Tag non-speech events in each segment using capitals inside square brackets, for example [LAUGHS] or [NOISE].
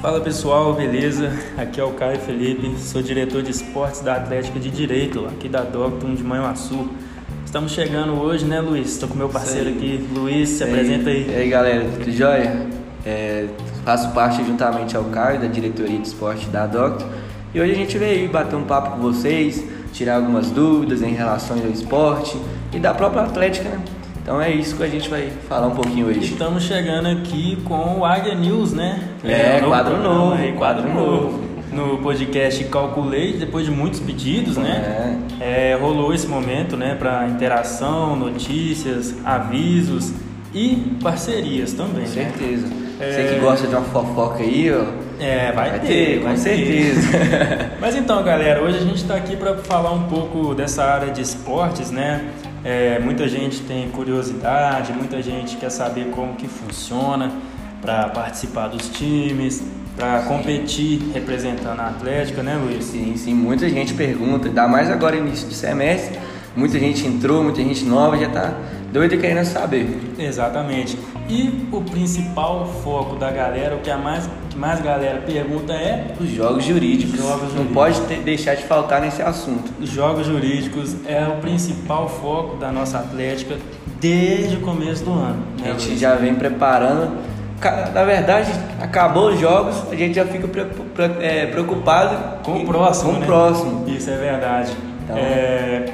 Fala pessoal, beleza? Aqui é o Caio Felipe, sou diretor de esportes da Atlética de Direito, aqui da Docton de Manhuaçu. Estamos chegando hoje, né, Luiz? Estou com meu parceiro aqui, Luiz, se apresenta aí. E aí, galera, tudo jóia? É, faço parte juntamente ao Caio, da diretoria de esporte da Docton. E hoje a gente veio bater um papo com vocês, tirar algumas dúvidas em relação ao esporte e da própria Atlética, né? Então é isso que a gente vai falar um pouquinho hoje. Estamos chegando aqui com o Águia News, né? É, um quadro novo, aí, quadro, novo. No podcast Calculei, depois de muitos pedidos, né? É, rolou esse momento, né, para interação, notícias, avisos e parcerias também. Com né? certeza. É. Você que gosta de uma fofoca aí, ó. É, vai, Vai ter, ter, vai com ter. certeza. [LAUGHS] Mas então, galera, hoje a gente está aqui para falar um pouco dessa área de esportes, né? É, muita gente tem curiosidade, muita gente quer saber como que funciona para participar dos times, para competir representando a Atlética, né, Luiz? Sim, sim, muita gente pergunta, ainda mais agora início de semestre, muita gente entrou, muita gente nova já tá doida querendo saber. Exatamente. E o principal foco da galera, o que a mais, que mais galera pergunta é Os jogos jurídicos. Jogos Não jurídicos. pode ter- deixar de faltar nesse assunto. Os jogos jurídicos é o principal foco da nossa Atlética desde o começo do ano. A Né, gente Luiz? já vem preparando. Na verdade, acabou os jogos, a gente já fica pre- pre- é, preocupado Com o próximo, Com né? o próximo. Isso é verdade. Então- É,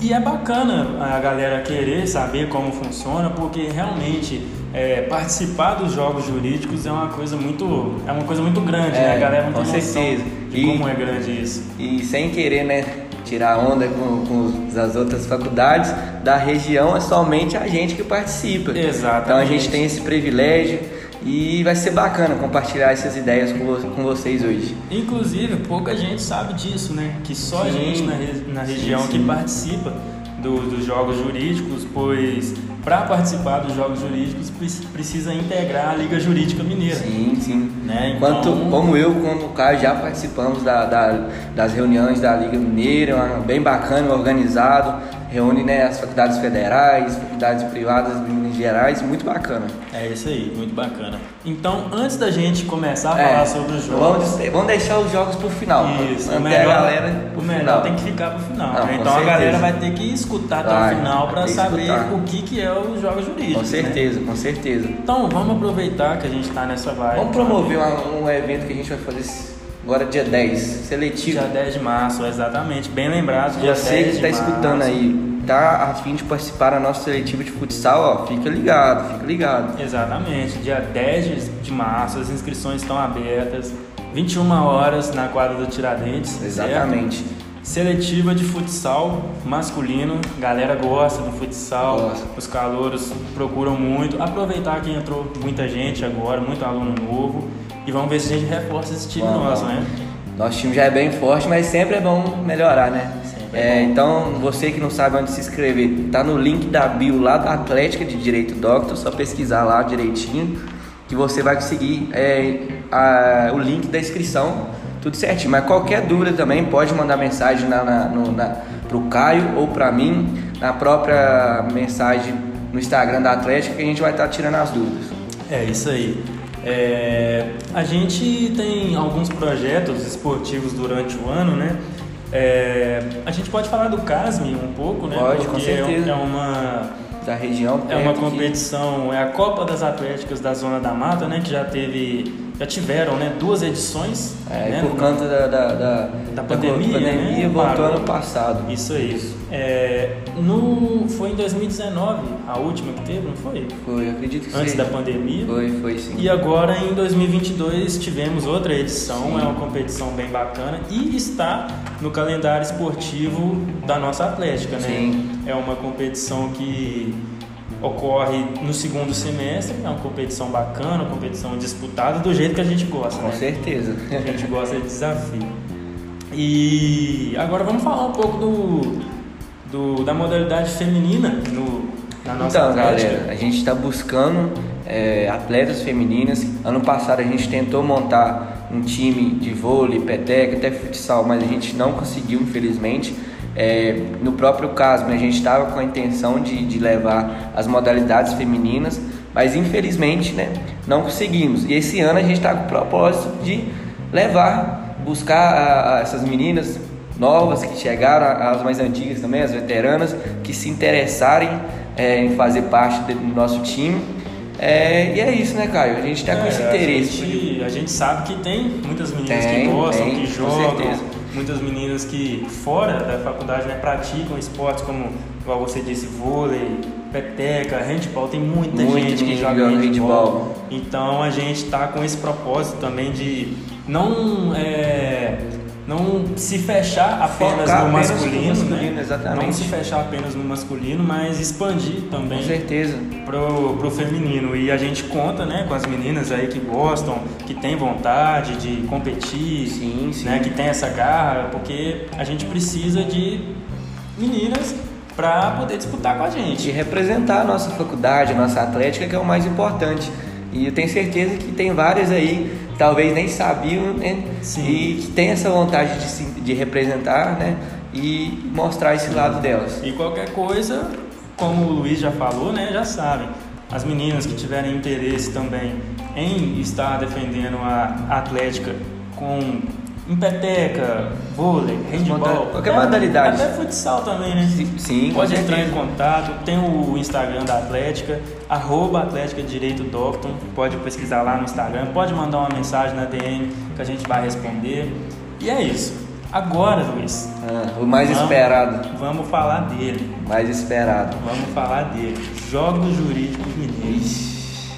E é bacana a galera querer saber como funciona, porque realmente é, participar dos jogos jurídicos é uma coisa muito, é uma coisa muito grande, É, né? A galera não com tem certeza. de E- como é grande isso. E sem querer, né, tirar onda com, com as outras faculdades da região, é somente a gente que participa. Exatamente. Então a gente tem esse privilégio e vai ser bacana compartilhar essas ideias com, vo- com vocês hoje. Inclusive, pouca gente sabe disso, né? Que só a Sim. gente na, re- na Sim, região sim. que participa do- dos jogos jurídicos, pois para participar dos jogos jurídicos pre- precisa integrar a Liga Jurídica Mineira. Sim, sim. Né? Então- como eu, como o Caio, já participamos da, da- das reuniões da Liga Mineira, uma- bem bacana, organizado, reúne né, as faculdades federais, faculdades privadas Minas Gerais, muito bacana. É isso aí, muito bacana. Então, antes da gente começar a É, falar sobre os jogos, Vamos, vamos deixar os jogos pro final. Isso, o melhor, a galera o melhor final. tem que ficar pro final. Não, né? Então a certeza. galera vai ter que escutar até Vai, o final para saber escutar. o que, que é os jogos jurídicos. Com né? certeza, com certeza. Então vamos aproveitar que a gente está nessa vibe. Vamos promover uma- um evento que a gente vai fazer agora dia 10, seletivo. Dia 10 de março, exatamente. Bem lembrado, dia Você 10 que está escutando aí, tá a fim de participar da nossa seletiva de futsal, ó, fica ligado, fica ligado. Exatamente, dia 10 de- março, as inscrições estão abertas. 21 horas na quadra do Tiradentes. certo? Exatamente. Seletiva de futsal masculino, galera gosta do futsal, Gosta. os calouros procuram muito. Aproveitar que entrou muita gente agora, muito aluno novo, e vamos ver se a gente reforça esse time nosso, né? Nosso time já é bem forte, mas sempre é bom melhorar, né? É então, você que não sabe onde se inscrever, tá no link da bio lá da Atlética de Direito Doctor, só pesquisar lá direitinho, que você vai conseguir é, a- o link da inscrição, tudo certinho. Mas qualquer dúvida também, pode mandar mensagem na, na, no, na, pro Caio ou pra mim, na própria mensagem no Instagram da Atlética, que a gente vai estar tirando as dúvidas. É isso aí. É, a gente tem alguns projetos esportivos durante o ano, né? É, a gente pode falar do CASME um pouco, né? Pode, com Porque é- certeza. É uma, Da região, é uma competição, é a Copa das Atléticas da Zona da Mata, né? Que já teve, já tiveram, né? Duas edições. É, né? por conta da, da, da, Da pandemia, pandemia né? voltou ano passado. Isso aí. É, no, foi em 2019, a última que teve, não foi? Foi, acredito que Antes da pandemia. Foi, foi sim. E agora em 2022 tivemos outra edição, Sim. é uma competição bem bacana e está no calendário esportivo da nossa Atlética, né? Sim. É uma competição que ocorre no segundo semestre, é uma competição bacana, uma competição disputada do jeito que a gente gosta, Com né? certeza. A gente gosta de desafio. E agora vamos falar um pouco do, do- da modalidade feminina no, na nossa Então, Atlética. galera, a gente está buscando é, atletas femininas. Ano passado a gente tentou montar um time de vôlei, peteca, até futsal, mas a gente não conseguiu, infelizmente. É, no próprio caso, a gente estava com a intenção de, de levar as modalidades femininas, mas infelizmente, né, não conseguimos. E esse ano a gente está com o propósito de levar, buscar a, a essas meninas novas que chegaram, as mais antigas também, as veteranas, que se interessarem é, em fazer parte do nosso time. É, e é isso, né, Caio? A gente está com É, esse a interesse. gente- A gente, sabe que tem muitas meninas Tem, que gostam, tem, que jogam, muitas meninas que fora da faculdade né, praticam esportes como, igual você disse, vôlei, peteca, handball. Tem muita Muita gente que joga handball. handball. Então a gente está com esse propósito também de não é, não se fechar apenas Focar no apenas no masculino, masculino, né? exatamente. Não se fechar apenas no masculino, mas expandir também Com certeza. pro, pro feminino. E a gente conta né, com as meninas aí que gostam, que têm vontade de competir, Sim, sim. Né, que tem essa garra, porque a gente precisa de meninas para poder disputar com a gente. representar a nossa faculdade, a nossa atlética, que é o mais importante. E eu tenho certeza que tem várias aí, talvez nem sabiam, né? Sim. E que tem essa vontade de, se- de representar, né? E mostrar esse lado delas. E qualquer coisa, como o Luiz já falou, né, já sabem. As meninas que tiverem interesse também em estar defendendo a Atlética com em peteca, vôlei, handball, Qualquer até- modalidade. Até futsal também, né? Sim, com Pode entrar em certeza. contato, tem o Instagram da Atlética, arroba Atlética Direito Docton, pode pesquisar lá no Instagram, pode mandar uma mensagem na DM que a gente vai responder. E é isso. Agora, Luiz, Ah, o mais Vamos. esperado. vamos falar dele. Mais esperado. Vamos falar dele. Jogos Jurídicos Mineiros.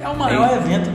É o maior evento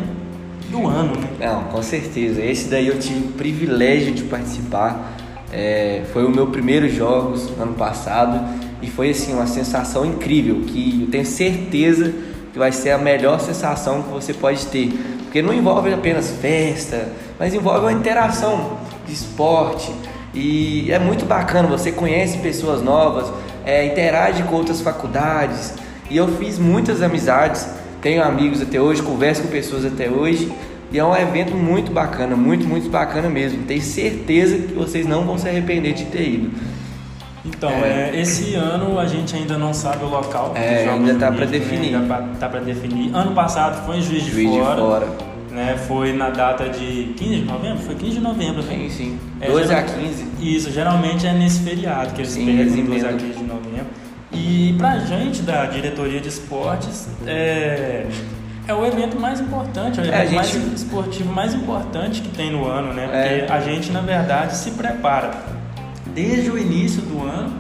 do ano, né? Não, com certeza. Esse daí eu tive o privilégio de participar. É, foi o meu primeiro jogos ano passado e foi assim uma sensação incrível que eu tenho certeza que vai ser a melhor sensação que você pode ter, porque não envolve apenas festa, mas envolve uma interação de esporte e é muito bacana. Você conhece pessoas novas, é, interage com outras faculdades e eu fiz muitas amizades. Tenho amigos até hoje, converso com pessoas até hoje. E é um evento muito bacana, muito, muito bacana mesmo. Tenho certeza que vocês não vão se arrepender de ter ido. Então, É. é, esse ano a gente ainda não sabe o local. É, ainda tá pra Jurídicos, né? definir. Ainda pa- tá para definir. Ano passado foi em Juiz de Juiz de Fora. fora. Né? Foi na data de 15 de novembro? Foi 15 de novembro, né? Sim, sim. É, 12 a geral- 15. Isso, geralmente é nesse feriado que eles Sim, pegam, eles 12 a emendam. 15 de novembro. E pra gente da diretoria de esportes, é, é o evento mais importante, é o É, evento a gente- mais esportivo mais importante que tem no ano, né? É. Porque a gente, na verdade, se prepara desde o início do ano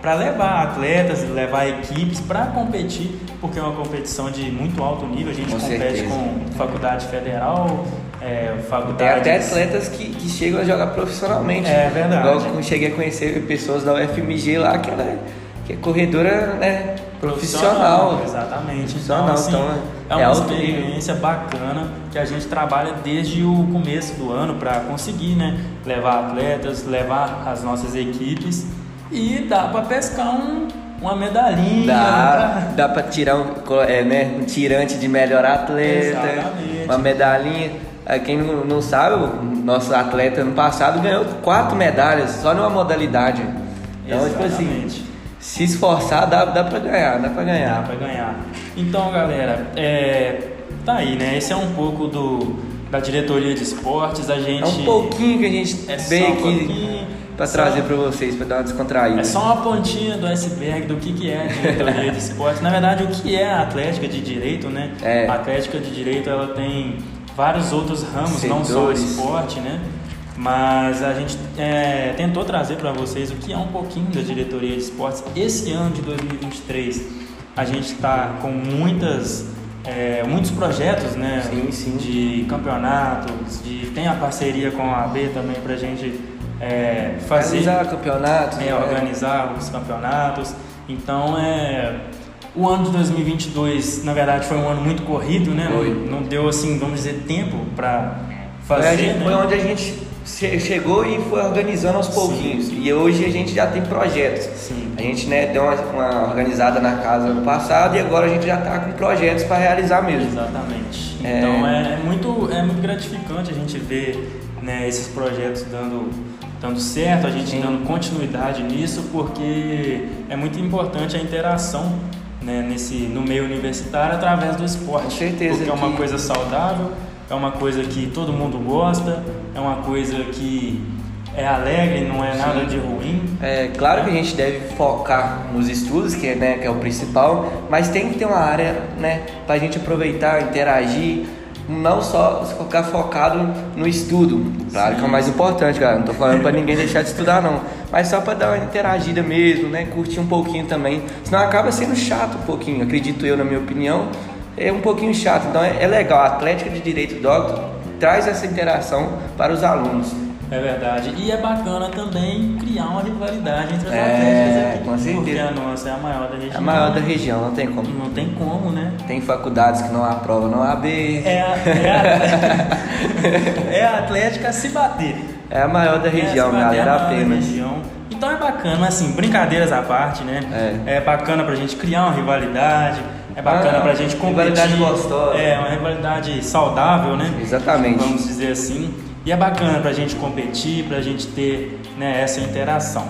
para levar atletas, levar equipes para competir, porque é uma competição de muito alto nível. A gente Com compete certeza. com faculdade federal, é, Tem faculdades... até atletas que, que chegam a jogar profissionalmente. É verdade. Eu cheguei a conhecer pessoas da UFMG lá que, ela, é- que é corredora né, profissional. Exatamente. Profissional, Então, assim, então, é é uma nível. experiência bacana que a gente trabalha desde o começo do ano para conseguir, né? Levar atletas, levar as nossas equipes e dá para pescar um, uma medalhinha. Dá, dá pra tirar um, é, né, um tirante de melhor atleta, Exatamente. uma medalhinha. Ah, Quem não, sabe, o nosso atleta ano passado ganhou quatro medalhas só numa modalidade. Então, tipo assim, Exatamente. Se esforçar, dá, dá pra ganhar, dá pra Dá ganhar. para ganhar. Então, galera, é, tá aí, né? Esse é um pouco do da diretoria de esportes. A gente É um pouquinho que a gente É veio um aqui pouquinho, pra só- trazer pra vocês, pra dar uma descontraída. É só uma pontinha do iceberg do que, que é a diretoria de esporte. Na verdade, o que é a Atlética de Direito, né? É. A Atlética de Direito, ela tem vários outros ramos, não só o Setores. esporte, né? Mas a gente é, tentou trazer para vocês o que é um pouquinho da diretoria de esportes. Esse ano de 2023, a gente está com muitas, é, muitos projetos, né? Sim, sim. De campeonatos, de, tem a parceria com a AB também para a gente é, fazer Realizar campeonatos. é, né? organizar os campeonatos. Então, é, o ano de 2022, na verdade, foi um ano muito corrido, né? Foi. Não, não deu, assim, vamos dizer, tempo para Foi, fazer, a gente- né? foi onde a gente che- chegou e foi organizando aos pouquinhos. E hoje a gente já tem projetos. Sim. A gente né, deu uma, uma organizada na casa no passado e agora a gente já está com projetos para realizar mesmo. Exatamente. É. Então, é, é muito, é muito gratificante a gente ver né, esses projetos dando, dando certo, a gente Sim. dando continuidade nisso, porque é muito importante a interação né, nesse, no meio universitário através do esporte. Com certeza. Porque é uma que- coisa saudável, é uma coisa que todo mundo gosta, é uma coisa que é alegre, não é nada de ruim. É claro que a gente deve focar nos estudos, que é, né, que é o principal, mas tem que ter uma área, né, pra gente aproveitar, interagir, não só ficar focado no estudo. Claro que é o mais importante, cara. Não tô falando pra ninguém deixar de estudar, não. Mas só pra dar uma interagida mesmo, né, curtir um pouquinho também. Senão acaba sendo chato um pouquinho, acredito eu, na minha opinião. É um pouquinho chato. Então é, é legal. A Atlética de Direito Doctor traz essa interação para os alunos. É verdade. E é bacana também criar uma rivalidade entre as É, atléticas aqui. com Porque certeza. a nossa é a maior da região. É a maior da região, não tem como. Não tem como, né? Tem faculdades que não aprovam no AB. É a, é a, é a Atlética a se bater. É a maior da É, região, bater galera, a maior da apenas. região. Então é bacana, assim, brincadeiras à parte, né? É. bacana pra gente criar uma rivalidade. É bacana Ah, pra gente competir. rivalidade gostosa. É, uma rivalidade saudável, né? Exatamente. Vamos dizer assim. E é bacana pra gente competir, pra gente ter né, essa interação.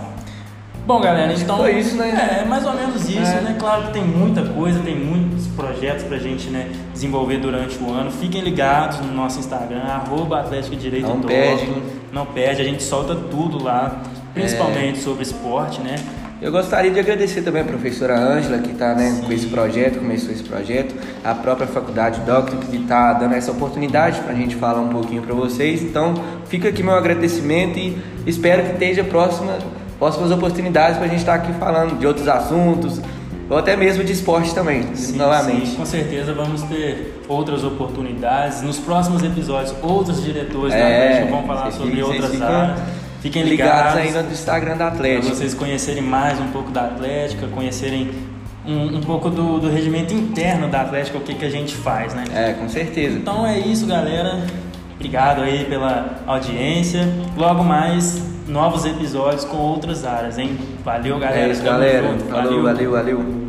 Bom, galera, então. foi isso, né? É, é mais ou menos isso, É. né? Claro que tem muita coisa, tem muitos projetos pra gente né, desenvolver durante o ano. Fiquem ligados no nosso Instagram, arroba Atlético Direito Não Doctor. perde. Não perde, a gente solta tudo lá, principalmente sobre esporte, né? Eu gostaria de agradecer também a professora Ângela, que está né, com esse projeto, começou esse projeto, a própria faculdade Doctor, que está dando essa oportunidade para a gente falar um pouquinho para vocês. Então, fica aqui meu agradecimento e espero que esteja próxima, próximas oportunidades para a gente estar aqui falando de outros assuntos, ou até mesmo de esporte também, Sim, novamente. sim, com certeza vamos ter outras oportunidades. Nos próximos episódios, outros diretores da É, Atlético vão falar sobre outras áreas. Fiquem Ligados ligados. ainda no Instagram da para Atlético. vocês conhecerem mais um pouco da Atlética, conhecerem um, um pouco do, do regimento interno da Atlética, o que, que a gente faz, né? É, com certeza. Então é isso, galera. Obrigado aí pela audiência. Logo mais novos episódios com outras áreas, hein? Valeu, galera. É isso, galera. Falou, valeu, valeu.